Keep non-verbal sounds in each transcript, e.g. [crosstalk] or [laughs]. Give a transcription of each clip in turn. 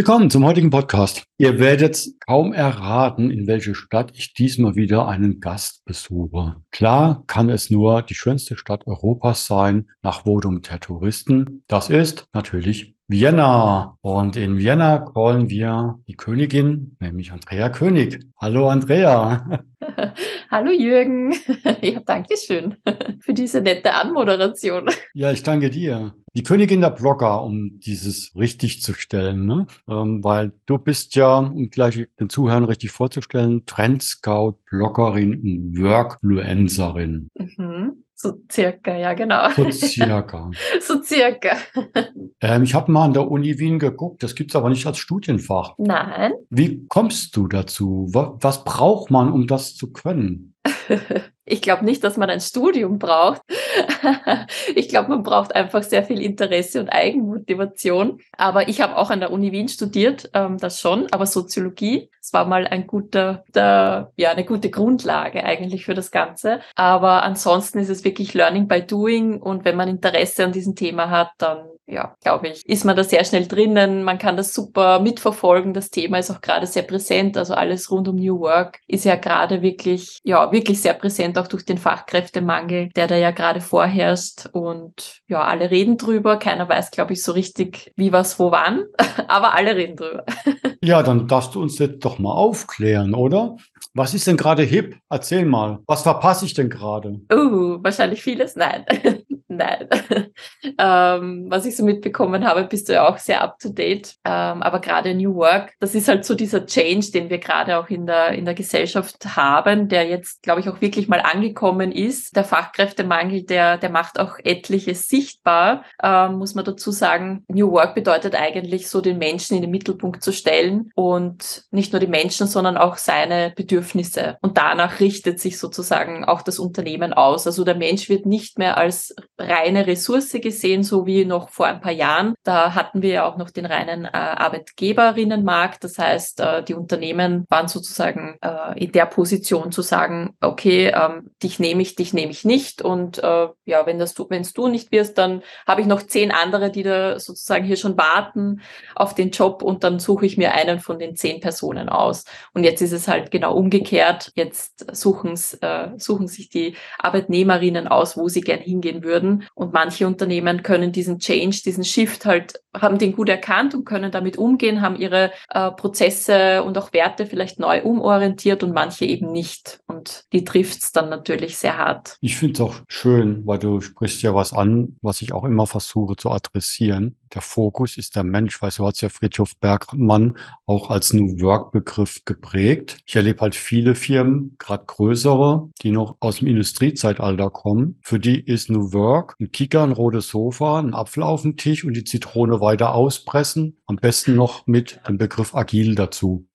Willkommen zum heutigen Podcast. Ihr werdet kaum erraten, in welche Stadt ich diesmal wieder einen Gast besuche. Klar kann es nur die schönste Stadt Europas sein, nach Votum der Touristen. Das ist natürlich Vienna. Und in Vienna callen wir die Königin, nämlich Andrea König. Hallo Andrea. [laughs] Hallo Jürgen. [laughs] Ja, danke schön [laughs] für diese nette Anmoderation. Ja, ich danke dir. Die Königin der Blogger, um dieses richtig zu stellen, ne? Ähm, weil du bist ja, um gleich den Zuhörern richtig vorzustellen, Trendscout, Bloggerin und Workfluencerin. Mhm. So circa, ja, genau. So circa. [laughs] so circa. Ähm, ich habe mal an der Uni Wien geguckt, das gibt's aber nicht als Studienfach. Nein. Wie kommst du dazu? Was, was braucht man, um das zu können? [laughs] Ich glaube nicht, dass man ein Studium braucht. [laughs] ich glaube, man braucht einfach sehr viel Interesse und Eigenmotivation. Aber ich habe auch an der Uni Wien studiert, ähm, das schon, aber Soziologie. Es war mal ein guter, der, ja, eine gute Grundlage eigentlich für das Ganze. Aber ansonsten ist es wirklich Learning by Doing und wenn man Interesse an diesem Thema hat, dann ja, glaube ich, ist man da sehr schnell drinnen. Man kann das super mitverfolgen. Das Thema ist auch gerade sehr präsent. Also alles rund um New Work ist ja gerade wirklich, ja, wirklich sehr präsent, auch durch den Fachkräftemangel, der da ja gerade vorherrscht. Und ja, alle reden drüber. Keiner weiß, glaube ich, so richtig, wie, was, wo, wann. [laughs] Aber alle reden drüber. [laughs] Ja, dann darfst du uns jetzt doch mal aufklären, oder? Was ist denn gerade hip? Erzähl mal. Was verpasse ich denn gerade? Uh, wahrscheinlich vieles. Nein. [laughs] Nein. [laughs] ähm, was ich so mitbekommen habe, bist du ja auch sehr up to date. Ähm, aber gerade New Work, das ist halt so dieser Change, den wir gerade auch in der, in der Gesellschaft haben, der jetzt, glaube ich, auch wirklich mal angekommen ist. Der Fachkräftemangel, der, der macht auch etliches sichtbar, ähm, muss man dazu sagen. New Work bedeutet eigentlich so den Menschen in den Mittelpunkt zu stellen und nicht nur die Menschen, sondern auch seine Bedürfnisse. Und danach richtet sich sozusagen auch das Unternehmen aus. Also der Mensch wird nicht mehr als reine Ressource gesehen, so wie noch vor ein paar Jahren. Da hatten wir ja auch noch den reinen äh, Arbeitgeberinnenmarkt. Das heißt, äh, die Unternehmen waren sozusagen äh, in der Position zu sagen, okay, ähm, dich nehme ich, dich nehme ich nicht. Und äh, ja, wenn das du, wenn es du nicht wirst, dann habe ich noch zehn andere, die da sozusagen hier schon warten auf den Job und dann suche ich mir einen von den zehn Personen aus. Und jetzt ist es halt genau umgekehrt. Jetzt suchen, äh, suchen sich die Arbeitnehmerinnen aus, wo sie gern hingehen würden Und manche Unternehmen können diesen Change, diesen Shift halt, haben den gut erkannt und können damit umgehen, haben ihre äh, Prozesse und auch Werte vielleicht neu umorientiert und manche eben nicht. Und die trifft es dann natürlich sehr hart. Ich finde es auch schön, weil du sprichst ja was an, was ich auch immer versuche zu adressieren. Der Fokus ist der Mensch, weil so hat es ja Friedhof Bergmann auch als New Work-Begriff geprägt. Ich erlebe halt viele Firmen, gerade größere, die noch aus dem Industriezeitalter kommen. Für die ist New Work ein Kicker, ein rotes Sofa, ein Apfel auf dem Tisch und die Zitrone weiter auspressen. Am besten noch mit dem Begriff agil dazu.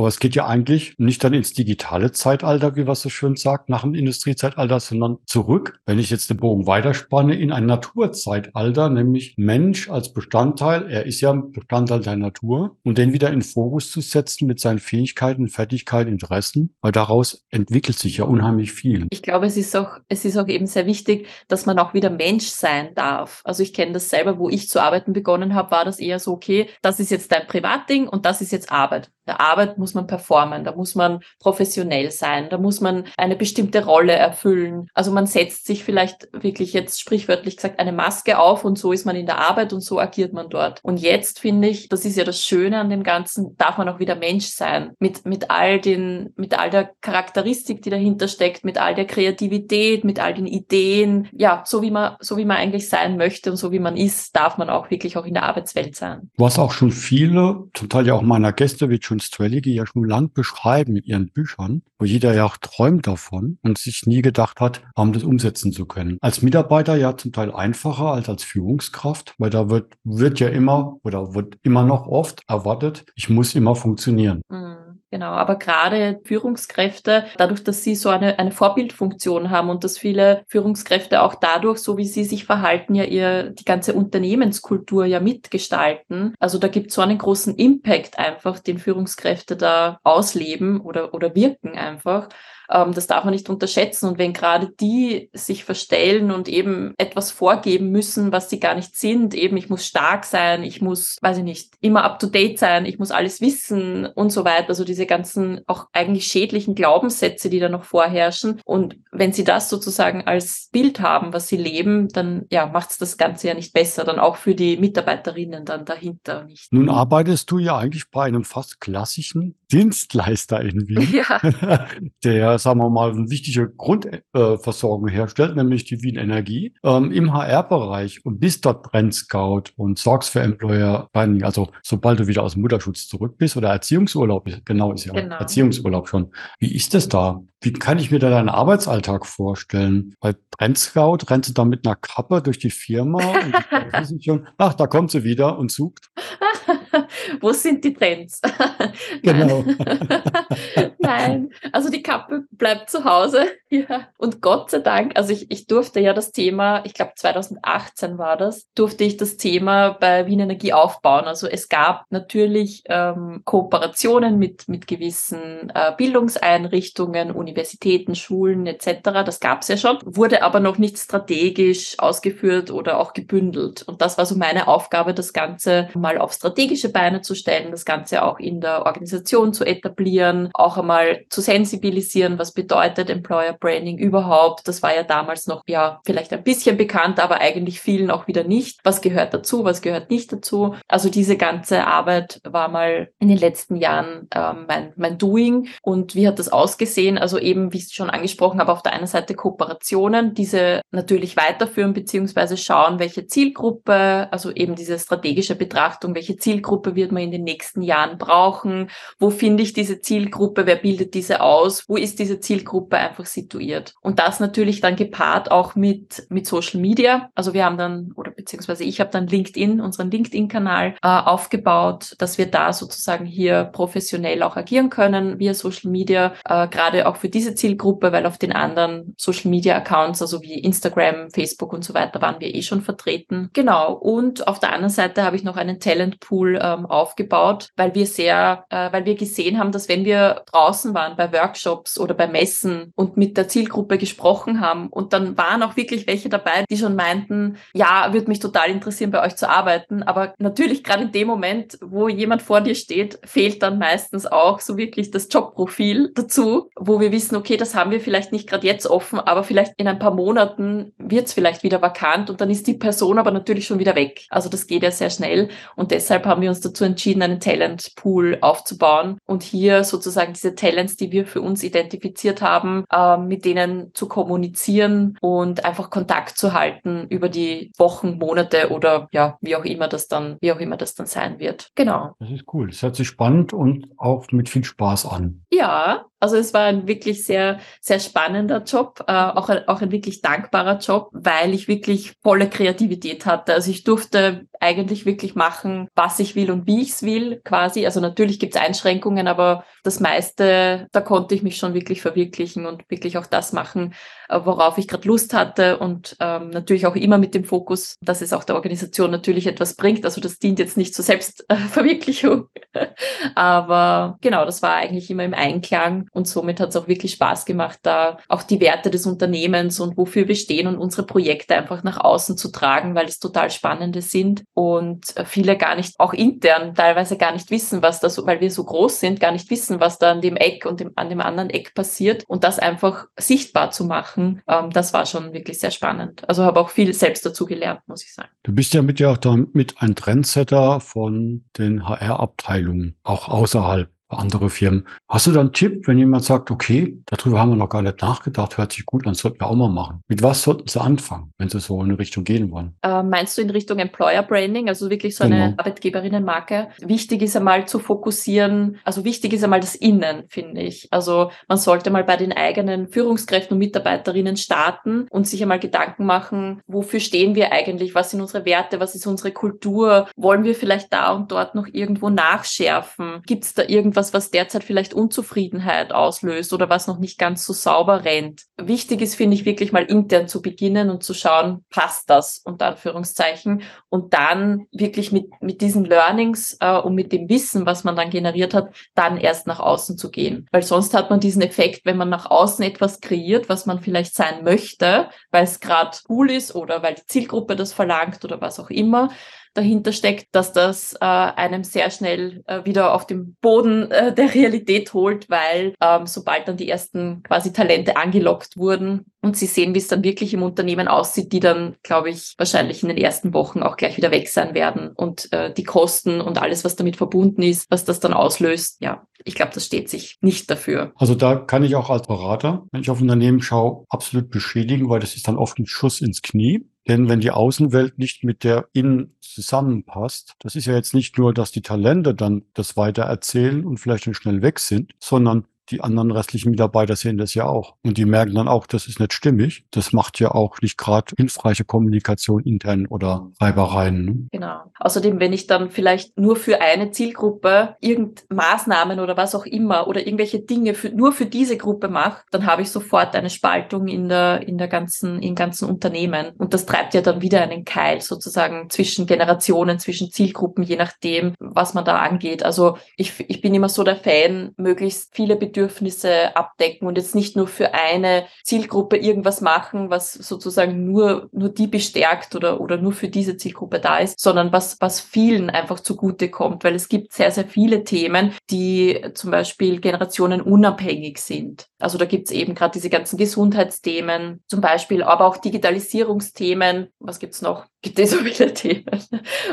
Aber es geht ja eigentlich nicht dann ins digitale Zeitalter, wie was so schön sagt, nach dem Industriezeitalter, sondern zurück, wenn ich jetzt den Bogen weiterspanne, in ein Naturzeitalter, nämlich Mensch als Bestandteil, er ist ja Bestandteil der Natur, und den wieder in Fokus zu setzen mit seinen Fähigkeiten, Fertigkeiten, Interessen, weil daraus entwickelt sich ja unheimlich viel. Ich glaube, es ist auch, es ist auch eben sehr wichtig, dass man auch wieder Mensch sein darf. Also ich kenne das selber, wo ich zu arbeiten begonnen habe, war das eher so, okay, das ist jetzt dein Privatding und das ist jetzt Arbeit. Der Arbeit muss man performen, da muss man professionell sein, da muss man eine bestimmte Rolle erfüllen. Also man setzt sich vielleicht wirklich jetzt sprichwörtlich gesagt eine Maske auf und so ist man in der Arbeit und so agiert man dort. Und jetzt finde ich, das ist ja das Schöne an dem Ganzen, darf man auch wieder Mensch sein. Mit, mit all den, mit all der Charakteristik, die dahinter steckt, mit all der Kreativität, mit all den Ideen. Ja, so wie man, so wie man eigentlich sein möchte und so wie man ist, darf man auch wirklich auch in der Arbeitswelt sein. Hast auch schon viele, zum Teil ja auch meiner Gäste, wie John Strelicky, ja schon lang beschreiben mit ihren Büchern, wo jeder ja auch träumt davon und sich nie gedacht hat, um das umsetzen zu können. Als Mitarbeiter ja zum Teil einfacher als als Führungskraft, weil da wird, wird ja immer oder wird immer noch oft erwartet, ich muss immer funktionieren. Mhm. Genau. Aber gerade Führungskräfte, dadurch, dass sie so eine, eine Vorbildfunktion haben und dass viele Führungskräfte auch dadurch, so wie sie sich verhalten, ja ihr die ganze Unternehmenskultur ja mitgestalten. Also da gibt es so einen großen Impact einfach, den Führungskräfte da ausleben oder, oder wirken einfach. Ähm, das darf man nicht unterschätzen. Und wenn gerade die sich verstellen und eben etwas vorgeben müssen, was sie gar nicht sind, eben ich muss stark sein, ich muss, weiß ich nicht, immer up to date sein, ich muss alles wissen und so weiter. Also diese ganzen auch eigentlich schädlichen Glaubenssätze, die da noch vorherrschen. Und wenn sie das sozusagen als Bild haben, was sie leben, dann ja, macht es das Ganze ja nicht besser, dann auch für die Mitarbeiterinnen dann dahinter nicht. Nun arbeitest du ja eigentlich bei einem fast klassischen Dienstleister irgendwie, [laughs] ja. [laughs] der sagen wir mal, eine wichtige Grundversorgung herstellt, nämlich die Wien Energie, ähm, im HR-Bereich und bist dort Brand Scout und sorgst für Employer Branding. Also sobald du wieder aus dem Mutterschutz zurück bist oder Erziehungsurlaub, genau ist ja genau. Erziehungsurlaub schon. Wie ist das da? Wie kann ich mir da deinen Arbeitsalltag vorstellen? Bei Brand Scout rennst du da mit einer Kappe durch die Firma und die [laughs] schon, ach, da kommt sie wieder und sucht. [laughs] Wo sind die Trends? [laughs] genau. [laughs] Nein, also die Kappe bleibt zu Hause. [laughs] Ja. Und Gott sei Dank, also ich, ich durfte ja das Thema, ich glaube 2018 war das, durfte ich das Thema bei Wien Energie aufbauen. Also es gab natürlich ähm, Kooperationen mit, mit gewissen äh, Bildungseinrichtungen, Universitäten, Schulen etc. Das gab es ja schon, wurde aber noch nicht strategisch ausgeführt oder auch gebündelt. Und das war so meine Aufgabe, das Ganze mal auf strategische Beine zu stellen, das Ganze auch in der Organisation zu etablieren, auch einmal zu sensibilisieren, was bedeutet Employer Branding überhaupt. Das war ja damals noch, ja, vielleicht ein bisschen bekannt, aber eigentlich vielen auch wieder nicht. Was gehört dazu, was gehört nicht dazu? Also diese ganze Arbeit war mal in den letzten Jahren äh, mein, mein Doing. Und wie hat das ausgesehen? Also eben, wie ich es schon angesprochen habe, auf der einen Seite Kooperationen, diese natürlich weiterführen beziehungsweise schauen, welche Zielgruppe, also eben diese strategische Betrachtung, welche Zielgruppe wird man in den nächsten Jahren brauchen? Wo finde ich diese Zielgruppe? Wer bildet diese aus? Wo ist diese Zielgruppe einfach situiert? Und das natürlich dann gepaart auch mit, mit Social Media. Also wir haben dann, oder beziehungsweise ich habe dann LinkedIn, unseren LinkedIn-Kanal äh, aufgebaut, dass wir da sozusagen hier professionell auch agieren können via Social Media, äh, gerade auch für diese Zielgruppe, weil auf den anderen Social Media Accounts, also wie Instagram, Facebook und so weiter, waren wir eh schon vertreten. Genau. Und auf der anderen Seite habe ich noch einen Talentpool ähm, aufgebaut, weil wir sehr, äh, weil wir gesehen haben, dass wenn wir draußen waren bei Workshops oder bei Messen und mit der Zielgruppe gesprochen haben und dann waren auch wirklich welche dabei, die schon meinten, ja, würde mich total interessieren, bei euch zu arbeiten. Aber natürlich gerade in dem Moment, wo jemand vor dir steht, fehlt dann meistens auch so wirklich das Jobprofil dazu, wo wir wissen, okay, das haben wir vielleicht nicht gerade jetzt offen, aber vielleicht in ein paar Monaten wird es vielleicht wieder vakant und dann ist die Person aber natürlich schon wieder weg. Also das geht ja sehr schnell und deshalb haben wir uns dazu entschieden, einen Talentpool aufzubauen und hier sozusagen diese Talents, die wir für uns identifiziert haben, äh, mit denen zu kommunizieren und einfach Kontakt zu halten über die Wochen, Monate oder ja, wie auch immer das dann, wie auch immer das dann sein wird. Genau. Das ist cool. Das hört sich spannend und auch mit viel Spaß an. Ja, also es war ein wirklich sehr, sehr spannender Job, äh, auch, ein, auch ein wirklich dankbarer Job, weil ich wirklich volle Kreativität hatte. Also ich durfte eigentlich wirklich machen, was ich will und wie ich es will, quasi. Also natürlich gibt es Einschränkungen, aber das meiste, da konnte ich mich schon wirklich verwirklichen und wirklich auch das machen, äh, worauf ich gerade Lust hatte und ähm, natürlich auch immer mit dem Fokus, dass es auch der Organisation natürlich etwas bringt. Also das dient jetzt nicht zur Selbstverwirklichung, [laughs] aber genau, das war eigentlich immer im Einklang und somit hat es auch wirklich Spaß gemacht, da auch die Werte des Unternehmens und wofür wir stehen und unsere Projekte einfach nach außen zu tragen, weil es total spannende sind und äh, viele gar nicht, auch intern teilweise gar nicht wissen, was da so, weil wir so groß sind, gar nicht wissen, was da an dem Eck und dem, an dem anderen Eck passiert und das einfach sichtbar zu machen. Ähm, das war schon wirklich sehr spannend. Also habe auch viel selbst dazu gelernt, muss ich sagen. Du bist ja mit ja auch damit ein Trendsetter von den HR-Abteilungen, auch außerhalb andere Firmen. Hast du da einen Tipp, wenn jemand sagt, okay, darüber haben wir noch gar nicht nachgedacht, hört sich gut an, sollten wir auch mal machen. Mit was sollten sie anfangen, wenn sie so in eine Richtung gehen wollen? Äh, meinst du in Richtung Employer Branding, also wirklich so eine genau. Arbeitgeberinnenmarke? Wichtig ist einmal zu fokussieren, also wichtig ist einmal das Innen, finde ich. Also man sollte mal bei den eigenen Führungskräften und Mitarbeiterinnen starten und sich einmal Gedanken machen, wofür stehen wir eigentlich, was sind unsere Werte, was ist unsere Kultur, wollen wir vielleicht da und dort noch irgendwo nachschärfen? Gibt es da irgendwas, etwas, was derzeit vielleicht Unzufriedenheit auslöst oder was noch nicht ganz so sauber rennt. Wichtig ist, finde ich, wirklich mal intern zu beginnen und zu schauen, passt das, unter Anführungszeichen, und dann wirklich mit, mit diesen Learnings äh, und mit dem Wissen, was man dann generiert hat, dann erst nach außen zu gehen. Weil sonst hat man diesen Effekt, wenn man nach außen etwas kreiert, was man vielleicht sein möchte, weil es gerade cool ist oder weil die Zielgruppe das verlangt oder was auch immer, dahinter steckt, dass das äh, einem sehr schnell äh, wieder auf den Boden äh, der Realität holt, weil ähm, sobald dann die ersten quasi Talente angelockt wurden und sie sehen, wie es dann wirklich im Unternehmen aussieht, die dann, glaube ich, wahrscheinlich in den ersten Wochen auch gleich wieder weg sein werden und äh, die Kosten und alles, was damit verbunden ist, was das dann auslöst, ja, ich glaube, das steht sich nicht dafür. Also da kann ich auch als Berater, wenn ich auf Unternehmen schaue, absolut beschädigen, weil das ist dann oft ein Schuss ins Knie. Denn wenn die Außenwelt nicht mit der Innen zusammenpasst, das ist ja jetzt nicht nur, dass die Talente dann das weiter erzählen und vielleicht dann schnell weg sind, sondern die anderen restlichen Mitarbeiter sehen das ja auch. Und die merken dann auch, das ist nicht stimmig. Das macht ja auch nicht gerade hilfreiche Kommunikation intern oder Reibereien. Ne? Genau. Außerdem, wenn ich dann vielleicht nur für eine Zielgruppe irgend Maßnahmen oder was auch immer oder irgendwelche Dinge für, nur für diese Gruppe mache, dann habe ich sofort eine Spaltung in der, in der ganzen, im ganzen Unternehmen. Und das treibt ja dann wieder einen Keil sozusagen zwischen Generationen, zwischen Zielgruppen, je nachdem, was man da angeht. Also ich, ich bin immer so der Fan, möglichst viele Bedürfnisse Bedürfnisse abdecken und jetzt nicht nur für eine Zielgruppe irgendwas machen, was sozusagen nur, nur die bestärkt oder, oder nur für diese Zielgruppe da ist, sondern was, was vielen einfach zugute kommt, weil es gibt sehr, sehr viele Themen, die zum Beispiel generationenunabhängig sind. Also da gibt's eben gerade diese ganzen Gesundheitsthemen zum Beispiel, aber auch Digitalisierungsthemen. Was gibt's noch? [laughs] Gibt es so viele Themen?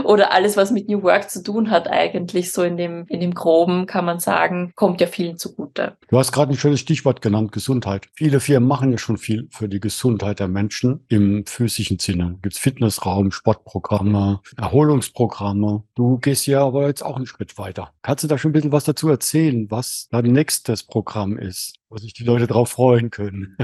Oder alles, was mit New Work zu tun hat, eigentlich so in dem, in dem Groben, kann man sagen, kommt ja vielen zugute. Du hast gerade ein schönes Stichwort genannt, Gesundheit. Viele Firmen machen ja schon viel für die Gesundheit der Menschen im physischen Sinne. Gibt's Fitnessraum, Sportprogramme, Erholungsprogramme. Du gehst ja aber jetzt auch einen Schritt weiter. Kannst du da schon ein bisschen was dazu erzählen, was dein nächstes Programm ist? Wo sich die Leute drauf freuen können.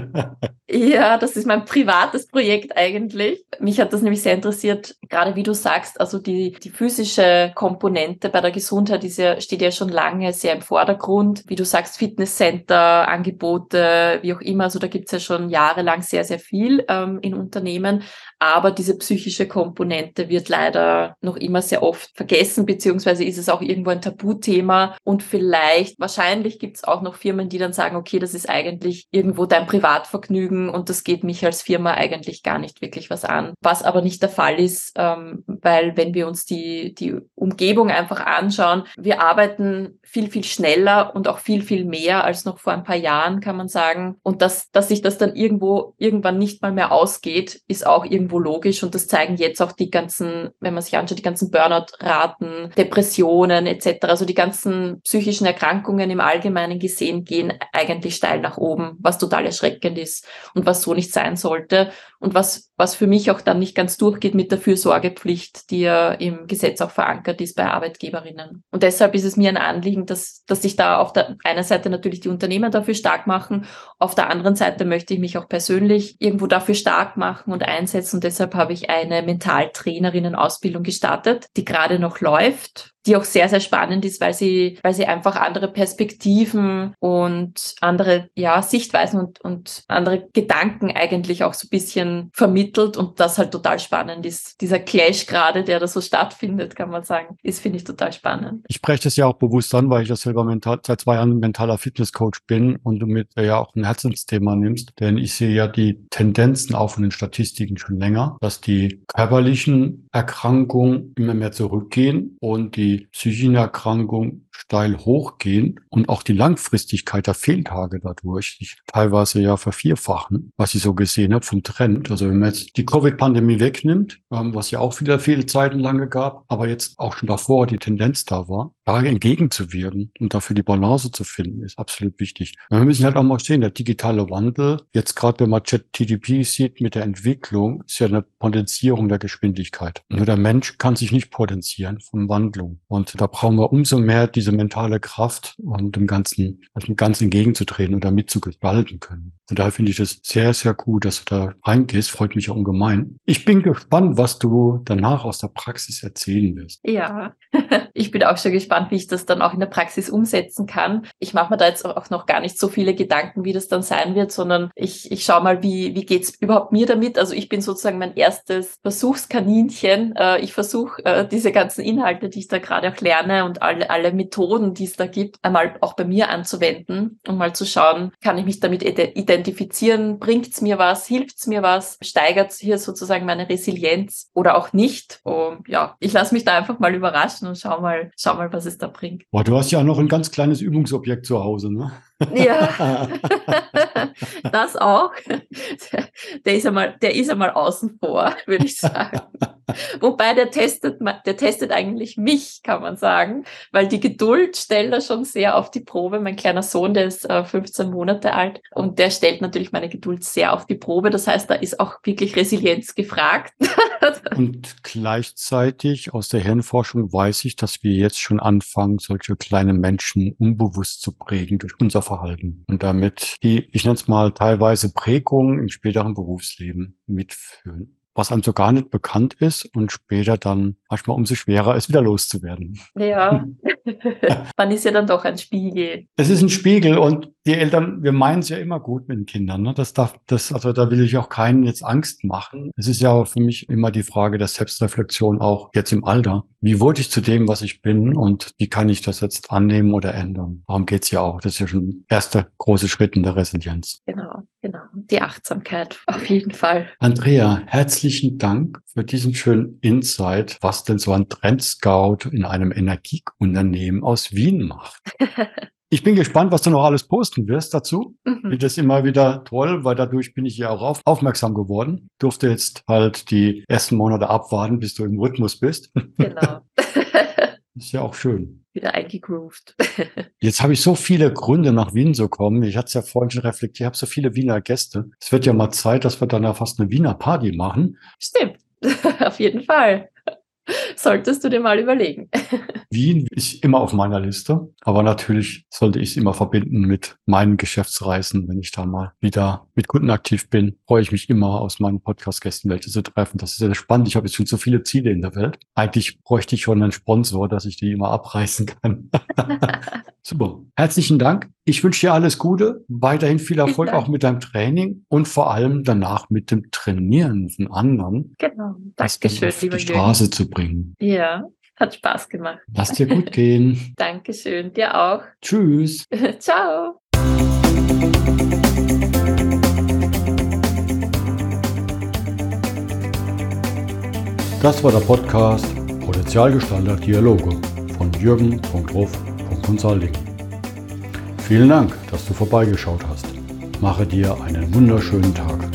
ja, das ist mein privates Projekt eigentlich. Mich hat das nämlich sehr interessiert, gerade wie du sagst, also die, die physische Komponente bei der Gesundheit ist ja, steht ja schon lange sehr im Vordergrund. Wie du sagst, Fitnesscenter, Angebote, wie auch immer, also da gibt's ja schon jahrelang sehr, sehr viel ähm, in Unternehmen. Aber diese psychische Komponente wird leider noch immer sehr oft vergessen, beziehungsweise ist es auch irgendwo ein Tabuthema. Und vielleicht, wahrscheinlich gibt's auch noch Firmen, die dann sagen, okay, das ist eigentlich irgendwo dein Privatvergnügen und das geht mich als Firma eigentlich gar nicht wirklich was an. Was aber nicht der Fall ist, ähm, weil wenn wir uns die, die Umgebung einfach anschauen, wir arbeiten viel, viel schneller und auch viel, viel mehr als noch vor ein paar Jahren, kann man sagen. Und dass, dass sich das dann irgendwo irgendwann nicht mal mehr ausgeht, ist auch irgendwo logisch und das zeigen jetzt auch die ganzen, wenn man sich anschaut, die ganzen Burnout-Raten, Depressionen etc., also die ganzen psychischen Erkrankungen im Allgemeinen gesehen gehen eigentlich steil nach oben, was total erschreckend ist und was so nicht sein sollte und was, was für mich auch dann nicht ganz durchgeht mit der Fürsorgepflicht, die ja im Gesetz auch verankert ist bei Arbeitgeberinnen. Und deshalb ist es mir ein Anliegen, dass, dass sich da auf der einen Seite natürlich die Unternehmen dafür stark machen, auf der anderen Seite möchte ich mich auch persönlich irgendwo dafür stark machen und einsetzen und deshalb habe ich eine Mentaltrainerinnen-Ausbildung gestartet, die gerade noch läuft die auch sehr, sehr spannend ist, weil sie, weil sie einfach andere Perspektiven und andere, ja, Sichtweisen und, und andere Gedanken eigentlich auch so ein bisschen vermittelt und das halt total spannend ist. Dieser Clash gerade, der da so stattfindet, kann man sagen, ist, finde ich, total spannend. Ich spreche das ja auch bewusst an, weil ich ja selber mental, seit zwei Jahren mentaler Fitnesscoach bin und du mit ja auch ein Herzensthema nimmst, denn ich sehe ja die Tendenzen auch von den Statistiken schon länger, dass die körperlichen Erkrankungen immer mehr zurückgehen und die die psychischen Erkrankungen steil hochgehen und auch die Langfristigkeit der Fehltage dadurch sich teilweise ja vervierfachen, was sie so gesehen hat vom Trend. Also wenn man jetzt die Covid-Pandemie wegnimmt, ähm, was ja auch wieder viele Zeiten lange gab, aber jetzt auch schon davor die Tendenz da war, da entgegenzuwirken und dafür die Balance zu finden, ist absolut wichtig. Wir müssen halt auch mal sehen, der digitale Wandel, jetzt gerade wenn man Chat-TDP sieht mit der Entwicklung, ist ja eine Potenzierung der Geschwindigkeit. Nur der Mensch kann sich nicht potenzieren von Wandlung. Und da brauchen wir umso mehr die diese mentale Kraft und dem Ganzen, also dem Ganzen entgegenzutreten und damit zu gestalten können. Und daher finde ich es sehr, sehr gut, dass du da reingehst. Freut mich auch ungemein. Ich bin gespannt, was du danach aus der Praxis erzählen wirst. Ja, [laughs] ich bin auch schon gespannt, wie ich das dann auch in der Praxis umsetzen kann. Ich mache mir da jetzt auch noch gar nicht so viele Gedanken, wie das dann sein wird, sondern ich, ich schaue mal, wie, wie geht's überhaupt mir damit. Also ich bin sozusagen mein erstes Versuchskaninchen. Äh, ich versuche äh, diese ganzen Inhalte, die ich da gerade auch lerne und alle, alle Methoden, die es da gibt, einmal auch bei mir anzuwenden und mal zu schauen, kann ich mich damit identifizieren, bringt es mir was, hilft es mir was, steigert hier sozusagen meine Resilienz oder auch nicht. Und ja, ich lasse mich da einfach mal überraschen und schau mal, schau mal, was es da bringt. Boah, du hast ja noch ein ganz kleines Übungsobjekt zu Hause, ne? Ja, [laughs] das auch. Der ist einmal, der ist einmal außen vor, würde ich sagen. Wobei der testet, der testet eigentlich mich, kann man sagen, weil die Geduld stellt er schon sehr auf die Probe. Mein kleiner Sohn, der ist 15 äh, Monate alt und der stellt natürlich meine Geduld sehr auf die Probe. Das heißt, da ist auch wirklich Resilienz gefragt. [laughs] und gleichzeitig aus der Hirnforschung weiß ich, dass wir jetzt schon anfangen, solche kleinen Menschen unbewusst zu prägen durch unser Verhalten und damit die, ich nenne es mal teilweise Prägungen im späteren Berufsleben mitführen was einem so gar nicht bekannt ist und später dann manchmal umso schwerer ist, wieder loszuwerden. Ja, [laughs] [laughs] man ist ja dann doch ein Spiegel. Es ist ein Spiegel und die Eltern, wir meinen es ja immer gut mit den Kindern. Ne? Das darf, das, also da will ich auch keinen jetzt Angst machen. Es ist ja für mich immer die Frage der Selbstreflexion auch jetzt im Alter. Wie wurde ich zu dem, was ich bin und wie kann ich das jetzt annehmen oder ändern? Darum geht's ja auch. Das ist ja schon erster große Schritt in der Resilienz. Genau, genau. Die Achtsamkeit auf jeden Fall. Andrea, herzlichen Dank für diesen schönen Insight, was denn so ein Trendscout in einem Energieunternehmen aus Wien macht. [laughs] Ich bin gespannt, was du noch alles posten wirst dazu. Mhm. Finde das immer wieder toll, weil dadurch bin ich ja auch auf, aufmerksam geworden. Durfte jetzt halt die ersten Monate abwarten, bis du im Rhythmus bist. Genau. [laughs] ist ja auch schön. Wieder eingegroovt. Jetzt habe ich so viele Gründe, nach Wien zu kommen. Ich hatte es ja vorhin schon reflektiert, ich habe so viele Wiener Gäste. Es wird ja mal Zeit, dass wir dann ja fast eine Wiener Party machen. Stimmt, [laughs] auf jeden Fall. Solltest du dir mal überlegen. Wien ist immer auf meiner Liste, aber natürlich sollte ich es immer verbinden mit meinen Geschäftsreisen. Wenn ich da mal wieder mit Kunden aktiv bin, freue ich mich immer aus meinen Podcast-Gästen welche zu treffen. Das ist sehr spannend. Ich habe jetzt schon so viele Ziele in der Welt. Eigentlich bräuchte ich schon einen Sponsor, dass ich die immer abreißen kann. [laughs] Super. Herzlichen Dank. Ich wünsche dir alles Gute, weiterhin viel Erfolg auch mit deinem Training und vor allem danach mit dem Trainieren von anderen. Genau. Dankeschön, auf die Straße zu bringen. Ja, hat Spaß gemacht. Lass dir gut gehen. [laughs] Dankeschön, dir auch. Tschüss. [laughs] Ciao. Das war der Podcast Potenzialgestalter Dialoge von Jürgen.ruf.consulting. Vielen Dank, dass du vorbeigeschaut hast. Mache dir einen wunderschönen Tag.